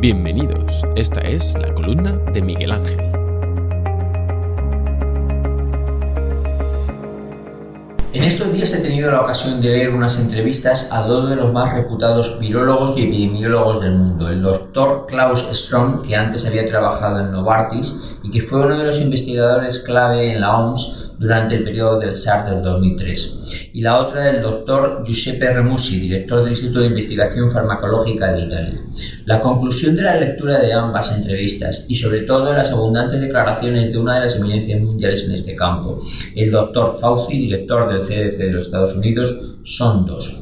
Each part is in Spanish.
Bienvenidos, esta es la columna de Miguel Ángel. En estos días he tenido la ocasión de leer unas entrevistas a dos de los más reputados virólogos y epidemiólogos del mundo, el doctor Klaus Strong, que antes había trabajado en Novartis y que fue uno de los investigadores clave en la OMS durante el periodo del SARS del 2003, y la otra del doctor Giuseppe Remusi, director del Instituto de Investigación Farmacológica de Italia. La conclusión de la lectura de ambas entrevistas y sobre todo las abundantes declaraciones de una de las eminencias mundiales en este campo, el doctor Fauci, director del CDC de los Estados Unidos, son dos.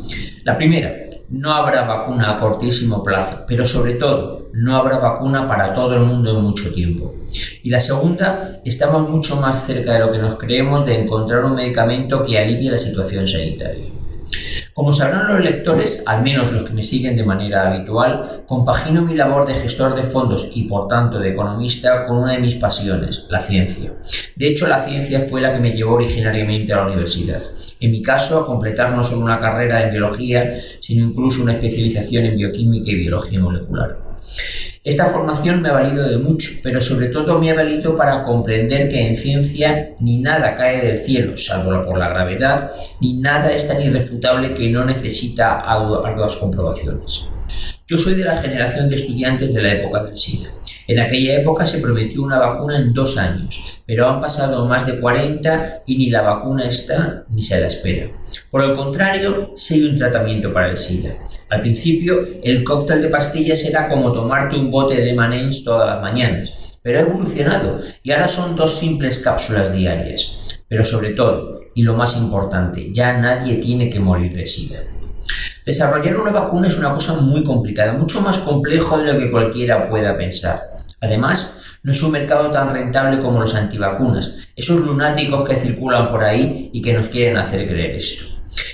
La primera, no habrá vacuna a cortísimo plazo, pero sobre todo no habrá vacuna para todo el mundo en mucho tiempo. Y la segunda, estamos mucho más cerca de lo que nos creemos de encontrar un medicamento que alivie la situación sanitaria. Como sabrán los lectores, al menos los que me siguen de manera habitual, compagino mi labor de gestor de fondos y por tanto de economista con una de mis pasiones, la ciencia. De hecho, la ciencia fue la que me llevó originariamente a la universidad. En mi caso, a completar no solo una carrera en biología, sino incluso una especialización en bioquímica y biología molecular. Esta formación me ha valido de mucho, pero sobre todo me ha valido para comprender que en ciencia ni nada cae del cielo, salvo por la gravedad, ni nada es tan irrefutable que no necesita arduas comprobaciones. Yo soy de la generación de estudiantes de la época del SIDA. En aquella época se prometió una vacuna en dos años, pero han pasado más de 40 y ni la vacuna está ni se la espera. Por el contrario, sí hay un tratamiento para el SIDA. Al principio, el cóctel de pastillas era como tomarte un bote de Manens todas las mañanas, pero ha evolucionado y ahora son dos simples cápsulas diarias. Pero sobre todo, y lo más importante, ya nadie tiene que morir de SIDA. Desarrollar una vacuna es una cosa muy complicada, mucho más complejo de lo que cualquiera pueda pensar. Además, no es un mercado tan rentable como los antivacunas, esos lunáticos que circulan por ahí y que nos quieren hacer creer esto.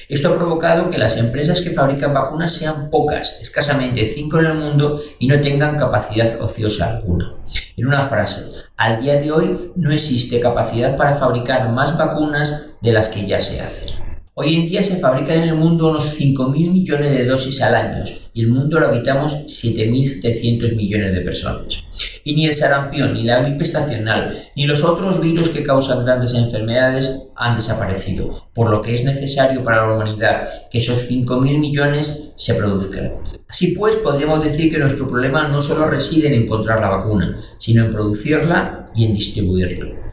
Esto ha provocado que las empresas que fabrican vacunas sean pocas, escasamente cinco en el mundo, y no tengan capacidad ociosa alguna. En una frase, al día de hoy no existe capacidad para fabricar más vacunas de las que ya se hacen. Hoy en día se fabrican en el mundo unos 5.000 millones de dosis al año y el mundo lo habitamos 7.700 millones de personas. Y ni el sarampión, ni la gripe estacional, ni los otros virus que causan grandes enfermedades han desaparecido, por lo que es necesario para la humanidad que esos 5.000 millones se produzcan. Así pues, podríamos decir que nuestro problema no solo reside en encontrar la vacuna, sino en producirla y en distribuirla.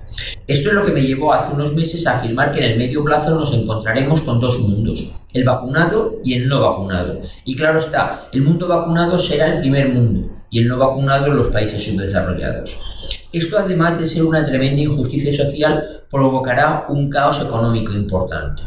Esto es lo que me llevó hace unos meses a afirmar que en el medio plazo nos encontraremos con dos mundos, el vacunado y el no vacunado. Y claro está, el mundo vacunado será el primer mundo y el no vacunado los países subdesarrollados. Esto, además de ser una tremenda injusticia social, provocará un caos económico importante.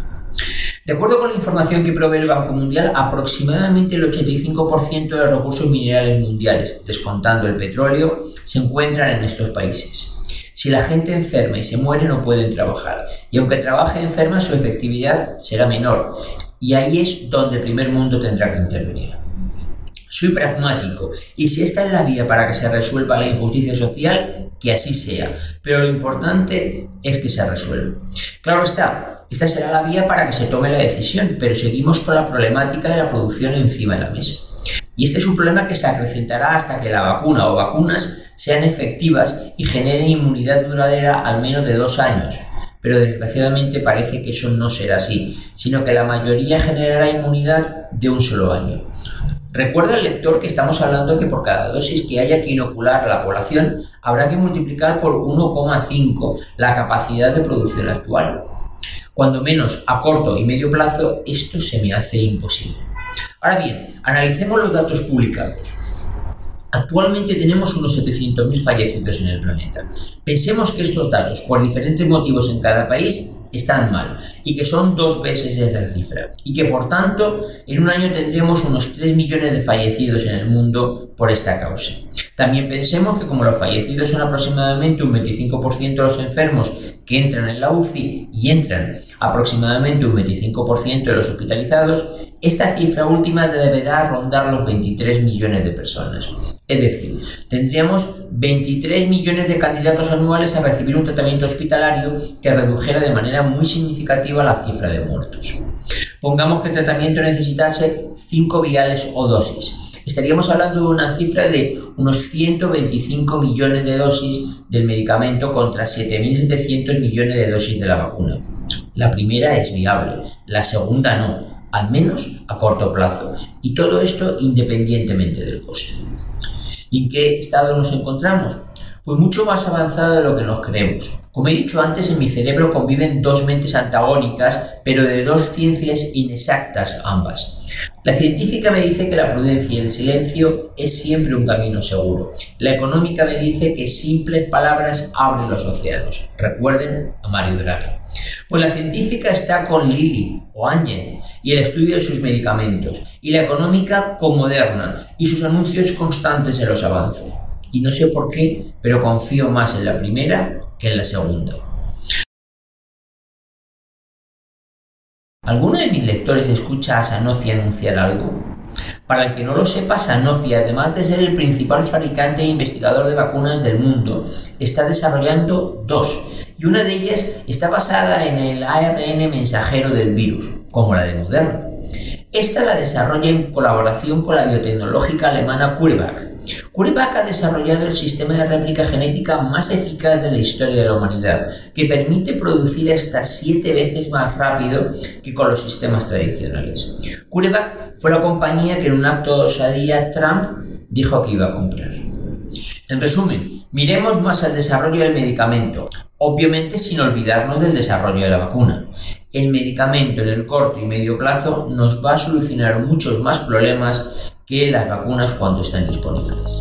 De acuerdo con la información que provee el Banco Mundial, aproximadamente el 85% de los recursos minerales mundiales, descontando el petróleo, se encuentran en estos países. Si la gente enferma y se muere no pueden trabajar. Y aunque trabaje enferma, su efectividad será menor. Y ahí es donde el primer mundo tendrá que intervenir. Soy pragmático y si esta es la vía para que se resuelva la injusticia social, que así sea. Pero lo importante es que se resuelva. Claro está, esta será la vía para que se tome la decisión, pero seguimos con la problemática de la producción encima de la mesa. Y este es un problema que se acrecentará hasta que la vacuna o vacunas sean efectivas y generen inmunidad duradera al menos de dos años. Pero desgraciadamente parece que eso no será así, sino que la mayoría generará inmunidad de un solo año. Recuerda al lector que estamos hablando que por cada dosis que haya que inocular a la población habrá que multiplicar por 1,5 la capacidad de producción actual. Cuando menos a corto y medio plazo esto se me hace imposible. Ahora bien, analicemos los datos publicados. Actualmente tenemos unos 700.000 fallecidos en el planeta. Pensemos que estos datos, por diferentes motivos en cada país, están mal y que son dos veces esa cifra y que por tanto en un año tendremos unos 3 millones de fallecidos en el mundo por esta causa. También pensemos que como los fallecidos son aproximadamente un 25% de los enfermos que entran en la UCI y entran aproximadamente un 25% de los hospitalizados, esta cifra última deberá rondar los 23 millones de personas. Es decir, tendríamos 23 millones de candidatos anuales a recibir un tratamiento hospitalario que redujera de manera muy significativa la cifra de muertos. Pongamos que el tratamiento necesitase 5 viales o dosis estaríamos hablando de una cifra de unos 125 millones de dosis del medicamento contra 7.700 millones de dosis de la vacuna. La primera es viable, la segunda no, al menos a corto plazo, y todo esto independientemente del coste. ¿Y en qué estado nos encontramos? Pues mucho más avanzado de lo que nos creemos. Como he dicho antes, en mi cerebro conviven dos mentes antagónicas, pero de dos ciencias inexactas ambas. La científica me dice que la prudencia y el silencio es siempre un camino seguro. La económica me dice que simples palabras abren los océanos. Recuerden a Mario Draghi. Pues la científica está con Lilly o Angel y el estudio de sus medicamentos, y la económica con Moderna y sus anuncios constantes en los avances y no sé por qué, pero confío más en la primera que la segunda. ¿Alguno de mis lectores escucha a Sanofi anunciar algo? Para el que no lo sepa, Sanofi, además de ser el principal fabricante e investigador de vacunas del mundo, está desarrollando dos, y una de ellas está basada en el ARN mensajero del virus, como la de Moderna. Esta la desarrolla en colaboración con la biotecnológica alemana CureVac. CureVac ha desarrollado el sistema de réplica genética más eficaz de la historia de la humanidad, que permite producir hasta siete veces más rápido que con los sistemas tradicionales. CureVac fue la compañía que en un acto de osadía Trump dijo que iba a comprar. En resumen, miremos más al desarrollo del medicamento, obviamente sin olvidarnos del desarrollo de la vacuna. El medicamento en el corto y medio plazo nos va a solucionar muchos más problemas que las vacunas cuando estén disponibles.